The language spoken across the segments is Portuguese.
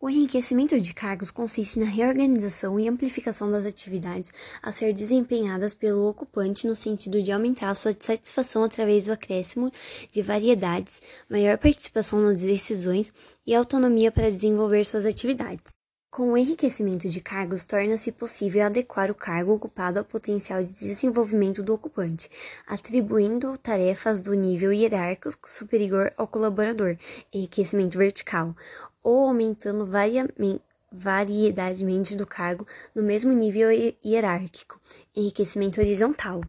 O enriquecimento de cargos consiste na reorganização e amplificação das atividades a ser desempenhadas pelo ocupante no sentido de aumentar a sua satisfação através do acréscimo de variedades, maior participação nas decisões e autonomia para desenvolver suas atividades. Com o enriquecimento de cargos, torna-se possível adequar o cargo ocupado ao potencial de desenvolvimento do ocupante, atribuindo tarefas do nível hierárquico superior ao colaborador, enriquecimento vertical, ou aumentando variedade do cargo no mesmo nível hierárquico, enriquecimento horizontal.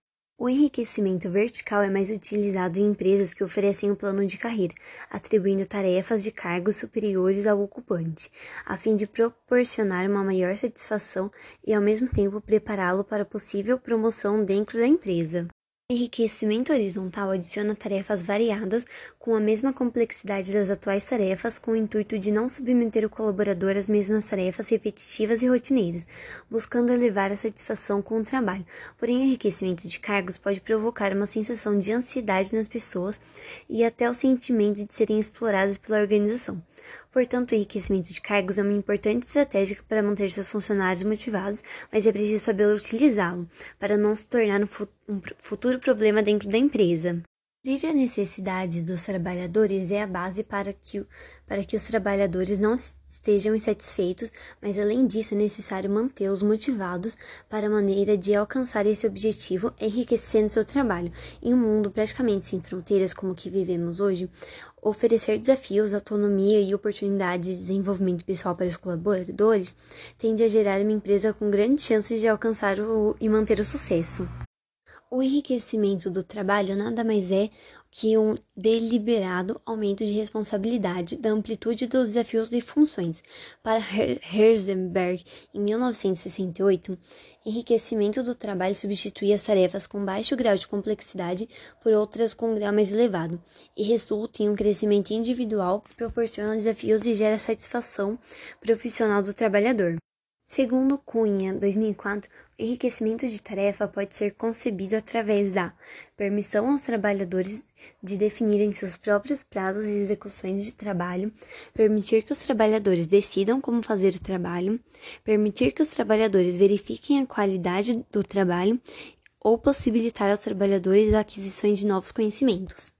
O enriquecimento vertical é mais utilizado em empresas que oferecem um plano de carreira, atribuindo tarefas de cargos superiores ao ocupante, a fim de proporcionar uma maior satisfação e, ao mesmo tempo, prepará-lo para possível promoção dentro da empresa. Enriquecimento horizontal adiciona tarefas variadas com a mesma complexidade das atuais tarefas, com o intuito de não submeter o colaborador às mesmas tarefas repetitivas e rotineiras, buscando elevar a satisfação com o trabalho. Porém, o enriquecimento de cargos pode provocar uma sensação de ansiedade nas pessoas e até o sentimento de serem exploradas pela organização. Portanto, o enriquecimento de cargos é uma importante estratégia para manter seus funcionários motivados, mas é preciso saber utilizá-lo para não se tornar um futuro problema dentro da empresa. Suprir a necessidade dos trabalhadores é a base para que, para que os trabalhadores não estejam insatisfeitos, mas além disso é necessário mantê-los motivados para a maneira de alcançar esse objetivo, enriquecendo seu trabalho. Em um mundo praticamente sem fronteiras como o que vivemos hoje, oferecer desafios, autonomia e oportunidades de desenvolvimento pessoal para os colaboradores tende a gerar uma empresa com grandes chances de alcançar o, e manter o sucesso. O enriquecimento do trabalho nada mais é que um deliberado aumento de responsabilidade da amplitude dos desafios e funções. Para Heisenberg, em 1968, enriquecimento do trabalho substitui as tarefas com baixo grau de complexidade por outras com um grau mais elevado, e resulta em um crescimento individual que proporciona desafios e gera satisfação profissional do trabalhador. Segundo Cunha, 2004, o enriquecimento de tarefa pode ser concebido através da permissão aos trabalhadores de definirem seus próprios prazos e execuções de trabalho, permitir que os trabalhadores decidam como fazer o trabalho, permitir que os trabalhadores verifiquem a qualidade do trabalho ou possibilitar aos trabalhadores a aquisição de novos conhecimentos.